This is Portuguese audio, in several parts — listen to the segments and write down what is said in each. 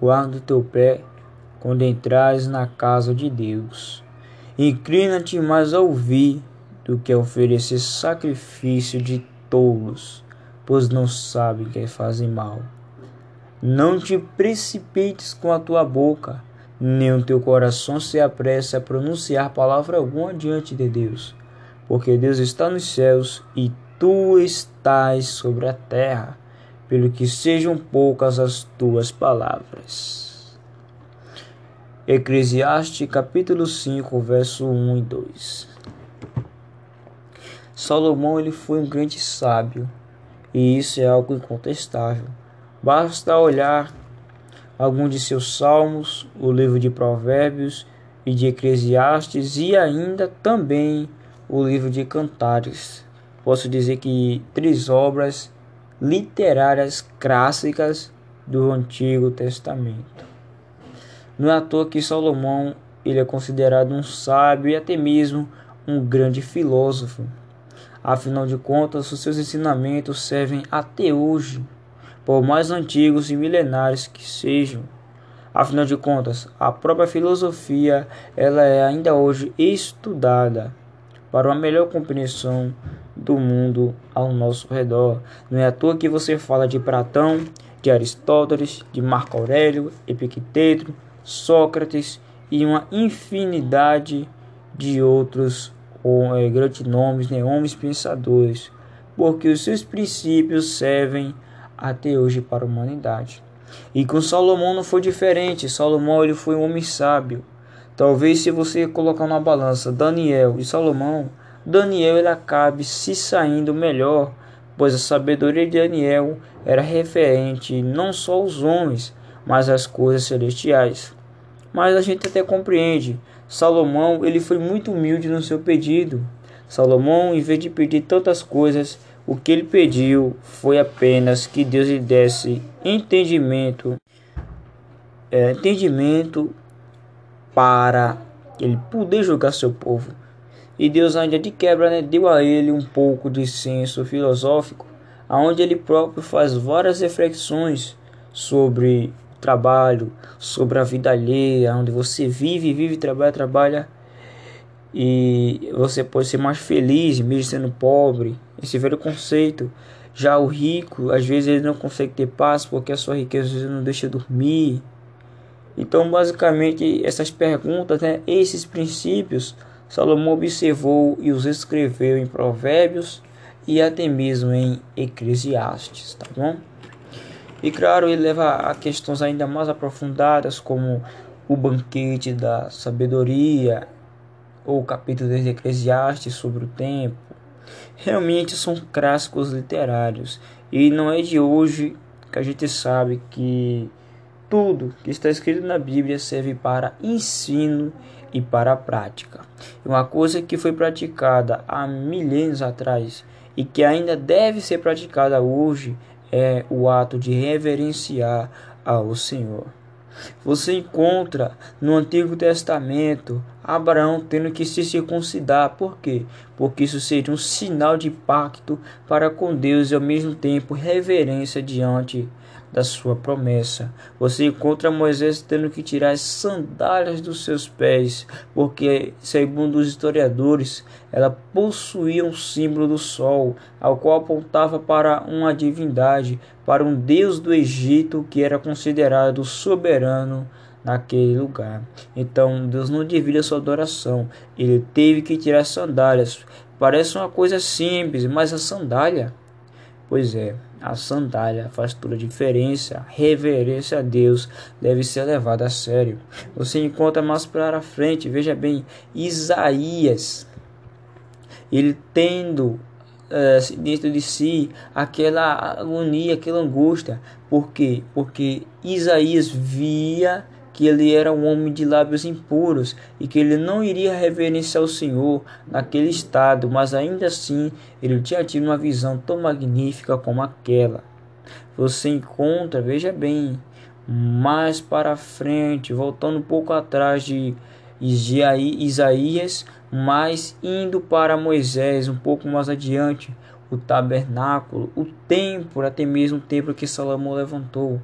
guarda o teu pé quando entrares na casa de Deus. Inclina-te mais a ouvir do que a oferecer sacrifício de tolos, pois não sabem que fazem mal. Não te precipites com a tua boca, nem o teu coração se apresse a pronunciar palavra alguma diante de Deus, porque Deus está nos céus e tu estás sobre a terra, pelo que sejam poucas as tuas palavras. Eclesiastes capítulo 5, verso 1 e 2. Salomão ele foi um grande sábio, e isso é algo incontestável. Basta olhar algum de seus salmos, o livro de Provérbios e de Eclesiastes e ainda também o livro de Cantares. Posso dizer que três obras literárias clássicas do Antigo Testamento. Não é à toa que Salomão ele é considerado um sábio e até mesmo um grande filósofo. Afinal de contas, os seus ensinamentos servem até hoje por mais antigos e milenares que sejam. Afinal de contas, a própria filosofia ela é ainda hoje estudada para uma melhor compreensão do mundo ao nosso redor. Não é à toa que você fala de Platão, de Aristóteles, de Marco Aurélio, Epicteto, Sócrates e uma infinidade de outros é, grandes nomes, né, homens pensadores, porque os seus princípios servem até hoje para a humanidade. E com Salomão não foi diferente. Salomão ele foi um homem sábio. Talvez se você colocar na balança Daniel e Salomão, Daniel ele acabe se saindo melhor, pois a sabedoria de Daniel era referente não só aos homens, mas às coisas celestiais. Mas a gente até compreende. Salomão ele foi muito humilde no seu pedido. Salomão, em vez de pedir tantas coisas, o que ele pediu foi apenas que Deus lhe desse entendimento, é, entendimento para ele poder julgar seu povo. E Deus ainda de quebra né, deu a ele um pouco de senso filosófico, aonde ele próprio faz várias reflexões sobre trabalho, sobre a vida alheia, onde você vive, vive, trabalha, trabalha e você pode ser mais feliz mesmo sendo pobre. Esse velho conceito. Já o rico, às vezes ele não consegue ter paz porque a sua riqueza não deixa dormir. Então, basicamente, essas perguntas, né, esses princípios, Salomão observou e os escreveu em Provérbios e até mesmo em Eclesiastes, tá bom? E claro, ele leva a questões ainda mais aprofundadas como o banquete da sabedoria ou o capítulo de Eclesiastes sobre o tempo, realmente são clássicos literários. E não é de hoje que a gente sabe que tudo que está escrito na Bíblia serve para ensino e para a prática. Uma coisa que foi praticada há milênios atrás e que ainda deve ser praticada hoje é o ato de reverenciar ao Senhor. Você encontra no Antigo Testamento Abraão tendo que se circuncidar. Por quê? Porque isso seria um sinal de pacto para com Deus e ao mesmo tempo reverência diante da sua promessa. Você encontra Moisés tendo que tirar as sandálias dos seus pés, porque, segundo os historiadores, ela possuía um símbolo do sol, ao qual apontava para uma divindade, para um deus do Egito que era considerado soberano naquele lugar. Então Deus não divide a sua adoração. Ele teve que tirar as sandálias. Parece uma coisa simples, mas a sandália, pois é, a sandália faz toda a diferença. Reverência a Deus deve ser levada a sério. Você encontra mais para frente, veja bem, Isaías, ele tendo uh, dentro de si aquela agonia, aquela angústia. Por quê? Porque Isaías via que ele era um homem de lábios impuros e que ele não iria reverenciar o Senhor naquele estado, mas ainda assim ele tinha tido uma visão tão magnífica como aquela. Você encontra, veja bem, mais para frente, voltando um pouco atrás de Isaías, mas indo para Moisés, um pouco mais adiante, o tabernáculo, o templo, até mesmo o templo que Salomão levantou.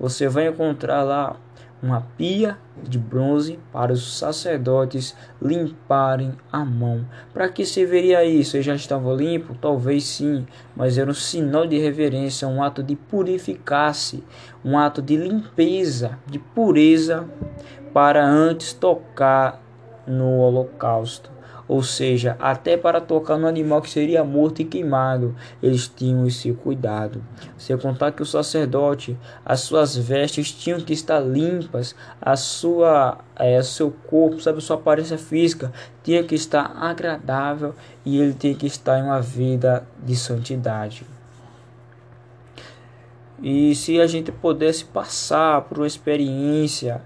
você vai encontrar lá uma pia de bronze para os sacerdotes limparem a mão. Para que serviria isso? Ele já estava limpo? Talvez sim, mas era um sinal de reverência, um ato de purificar-se, um ato de limpeza, de pureza, para antes tocar no holocausto ou seja, até para tocar no animal que seria morto e queimado, eles tinham esse cuidado. Sem contar que o sacerdote, as suas vestes tinham que estar limpas, a sua, é, seu corpo, sabe, a sua aparência física tinha que estar agradável e ele tinha que estar em uma vida de santidade. E se a gente pudesse passar por uma experiência,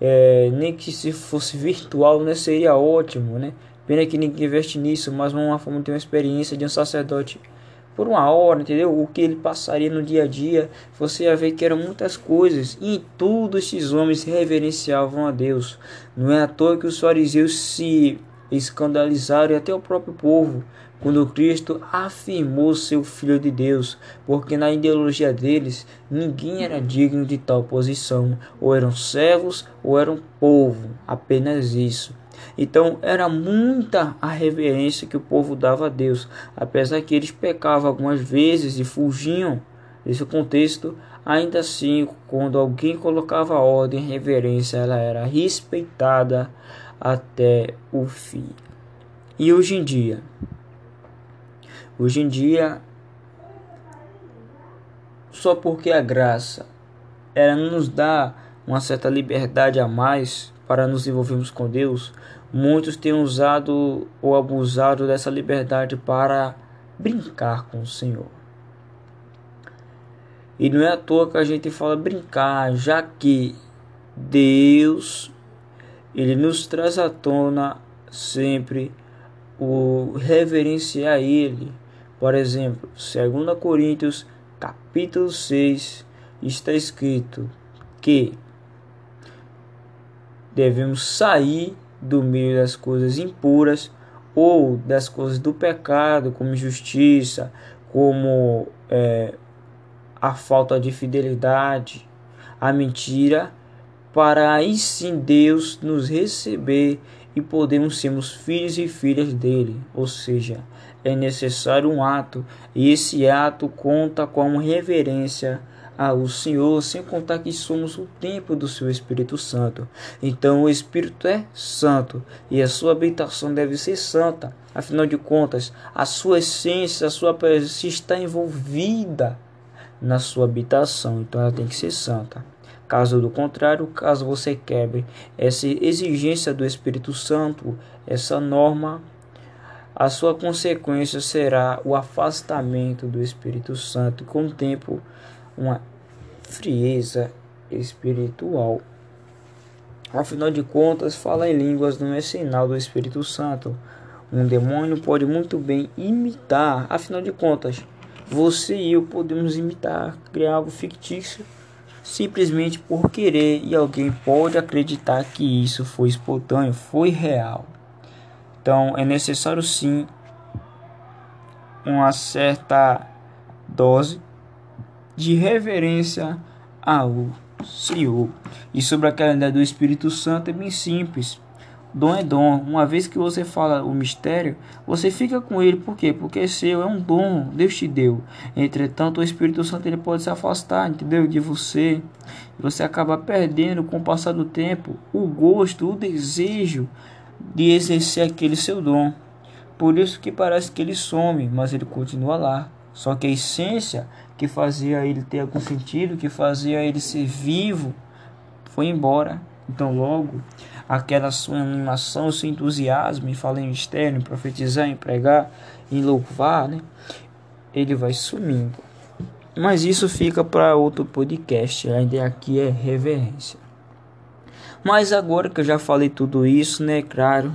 é, nem que se fosse virtual, né, seria ótimo, né? Pena que ninguém investe nisso, mas uma forma de ter uma experiência de um sacerdote por uma hora, entendeu? O que ele passaria no dia a dia, você ia ver que eram muitas coisas, e em tudo esses homens reverenciavam a Deus. Não é à toa que os fariseus se escandalizaram e até o próprio povo quando Cristo afirmou ser o Filho de Deus, porque na ideologia deles ninguém era digno de tal posição, ou eram servos ou eram povo, apenas isso. Então era muita a reverência que o povo dava a Deus, apesar que eles pecavam algumas vezes e fugiam desse contexto, ainda assim, quando alguém colocava ordem e reverência, ela era respeitada até o fim. E hoje em dia, hoje em dia, só porque a graça ela nos dá uma certa liberdade a mais para nos envolvermos com Deus, muitos têm usado ou abusado dessa liberdade para brincar com o Senhor. E não é à toa que a gente fala brincar, já que Deus ele nos traz à tona sempre o reverenciar ele. Por exemplo, 2 Coríntios capítulo 6 está escrito que devemos sair do meio das coisas impuras ou das coisas do pecado, como injustiça, como é, a falta de fidelidade, a mentira, para aí sim Deus nos receber e podemos sermos filhos e filhas dele. Ou seja, é necessário um ato, e esse ato conta com reverência ao Senhor, sem contar que somos o templo do seu Espírito Santo. Então o Espírito é santo e a sua habitação deve ser santa. Afinal de contas, a sua essência, a sua presença está envolvida na sua habitação, então ela tem que ser santa. Caso do contrário, caso você quebre essa exigência do Espírito Santo, essa norma, a sua consequência será o afastamento do Espírito Santo. Com o tempo, uma frieza espiritual. Afinal de contas, falar em línguas não é sinal do Espírito Santo. Um demônio pode muito bem imitar, afinal de contas, você e eu podemos imitar, criar algo fictício simplesmente por querer e alguém pode acreditar que isso foi espontâneo, foi real. Então é necessário sim uma certa dose de reverência ao Senhor. E sobre aquela ideia do Espírito Santo é bem simples. Dom é dom. Uma vez que você fala o mistério, você fica com ele. Por quê? Porque é seu, é um dom. Deus te deu. Entretanto, o Espírito Santo ele pode se afastar, entendeu? De você. Você acaba perdendo com o passar do tempo o gosto, o desejo de exercer aquele seu dom. Por isso que parece que ele some, mas ele continua lá. Só que a essência que fazia ele ter algum sentido, que fazia ele ser vivo, foi embora. Então, logo, aquela sua animação, seu entusiasmo em falar em mistério, em profetizar, em pregar, em louvar, né? ele vai sumindo. Mas isso fica para outro podcast. A ideia aqui é reverência. Mas agora que eu já falei tudo isso, né, claro,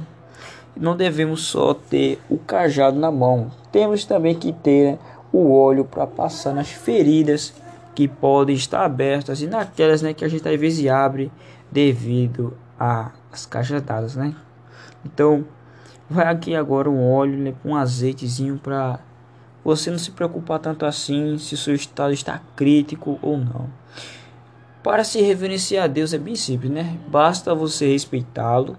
não devemos só ter o cajado na mão. Temos também que ter né, o óleo para passar nas feridas que podem estar abertas e naquelas né, que a gente às vezes abre devido às cajadadas, né? Então, vai aqui agora um óleo né, com um azeitezinho para você não se preocupar tanto assim se seu estado está crítico ou não. Para se reverenciar a Deus é bem simples, né? Basta você respeitá-lo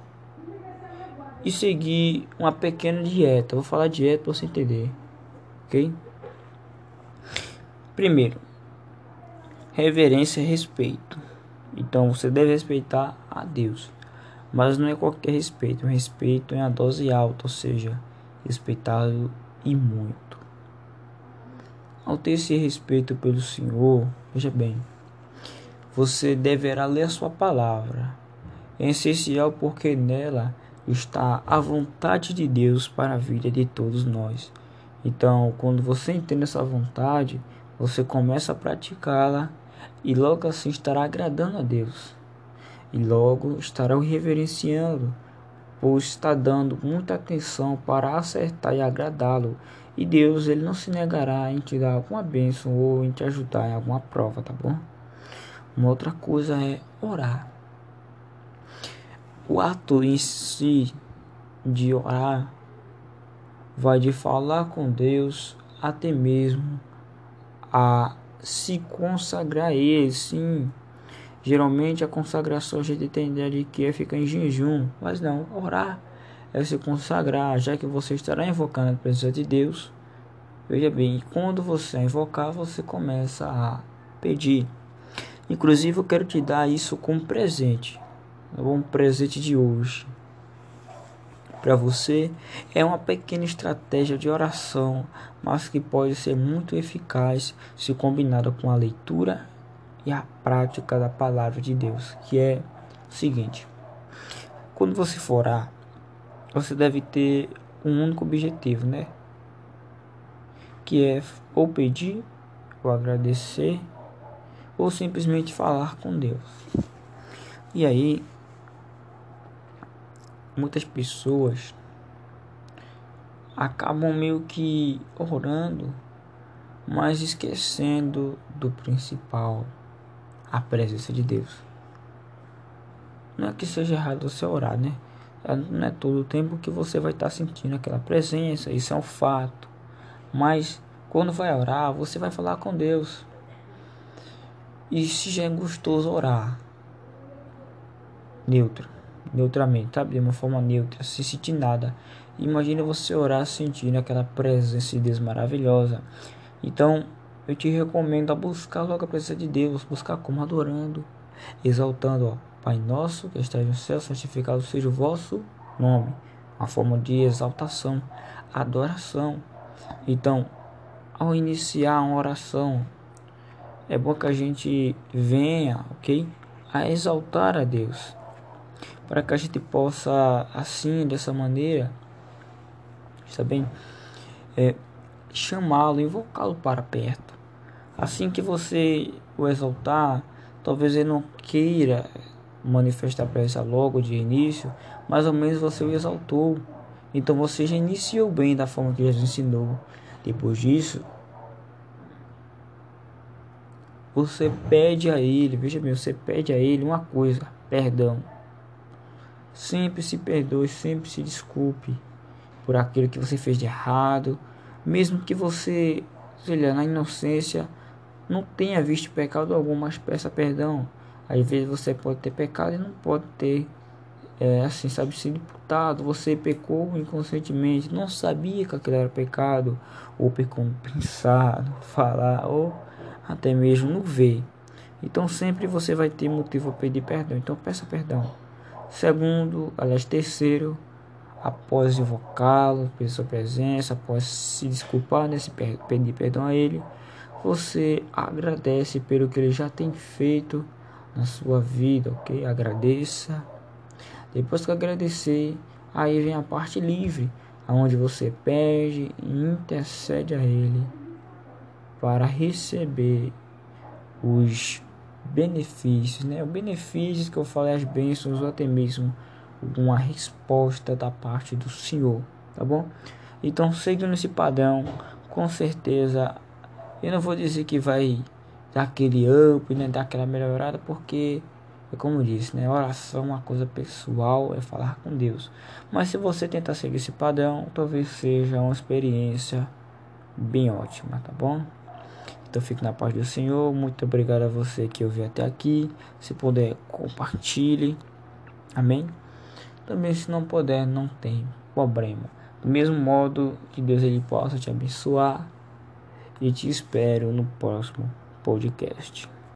e seguir uma pequena dieta. Vou falar dieta para você entender, ok? Primeiro, reverência e respeito. Então você deve respeitar a Deus, mas não é qualquer respeito. O respeito é a dose alta, ou seja, respeitá-lo e muito. Ao ter esse respeito pelo Senhor, veja bem, você deverá ler a sua palavra. É essencial porque nela está a vontade de Deus para a vida de todos nós. Então, quando você entende essa vontade, você começa a praticá-la e logo assim estará agradando a Deus. E logo estará o reverenciando, pois está dando muita atenção para acertar e agradá-lo. E Deus ele não se negará em te dar alguma bênção ou em te ajudar em alguma prova, tá bom? Uma outra coisa é orar. O ato em si de orar vai de falar com Deus até mesmo a se consagrar a Ele, sim. Geralmente a consagração a gente tem ideia de que é ficar em jejum, mas não, orar é se consagrar, já que você estará invocando a presença de Deus. Veja bem, quando você invocar, você começa a pedir. Inclusive, eu quero te dar isso como presente um presente de hoje para você é uma pequena estratégia de oração, mas que pode ser muito eficaz se combinada com a leitura e a prática da palavra de Deus, que é o seguinte: quando você for orar, você deve ter um único objetivo, né? Que é ou pedir, ou agradecer, ou simplesmente falar com Deus. E aí, muitas pessoas acabam meio que orando, mas esquecendo do principal, a presença de Deus. Não é que seja errado você orar, né? É, não é todo o tempo que você vai estar sentindo aquela presença, isso é um fato. Mas quando vai orar, você vai falar com Deus. E se já é gostoso orar, neutro neutramente, sabe? De uma forma neutra, sem sentir nada. Imagina você orar sentindo aquela presença de Deus maravilhosa. Então, eu te recomendo a buscar logo a presença de Deus, buscar como adorando, exaltando, ó, Pai nosso que estás no céu, santificado seja o vosso nome. Uma forma de exaltação, adoração. Então, ao iniciar uma oração, é bom que a gente venha, ok? A exaltar a Deus para que a gente possa, assim, dessa maneira, está bem? É, chamá-lo, invocá-lo para perto. Assim que você o exaltar, talvez ele não queira manifestar a presença logo de início, mas ao menos você o exaltou. Então você já iniciou bem da forma que Jesus ensinou. Depois disso, você pede a ele, veja bem, você pede a ele uma coisa, perdão. Sempre se perdoe, sempre se desculpe por aquilo que você fez de errado, mesmo que você, sei na inocência, não tenha visto pecado algum, mas peça perdão. Às vezes você pode ter pecado e não pode ter, é, assim, sabe, sido imputado. Você pecou inconscientemente, não sabia que aquilo era pecado, ou pecou no pensar, no falar, ou até mesmo no ver. Então sempre você vai ter motivo para pedir perdão. Então peça perdão. Segundo, aliás, terceiro, após invocá-lo pela sua presença, após se desculpar, né, se pedir perdão a ele, você agradece pelo que ele já tem feito na sua vida, ok? Agradeça. Depois que agradecer, aí vem a parte livre, aonde você pede e intercede a ele para receber os benefícios, né? O benefícios que eu falei, as bênçãos, ou até mesmo uma resposta da parte do Senhor, tá bom? Então, seguindo esse padrão, com certeza, eu não vou dizer que vai dar aquele up, né? Dar aquela melhorada, porque é como disse, né? Oração é uma coisa pessoal, é falar com Deus. Mas se você tentar seguir esse padrão, talvez seja uma experiência bem ótima, tá bom? Então fique na paz do Senhor. Muito obrigado a você que ouviu até aqui. Se puder, compartilhe. Amém? Também se não puder, não tem problema. Do mesmo modo que Deus ele possa te abençoar. E te espero no próximo podcast.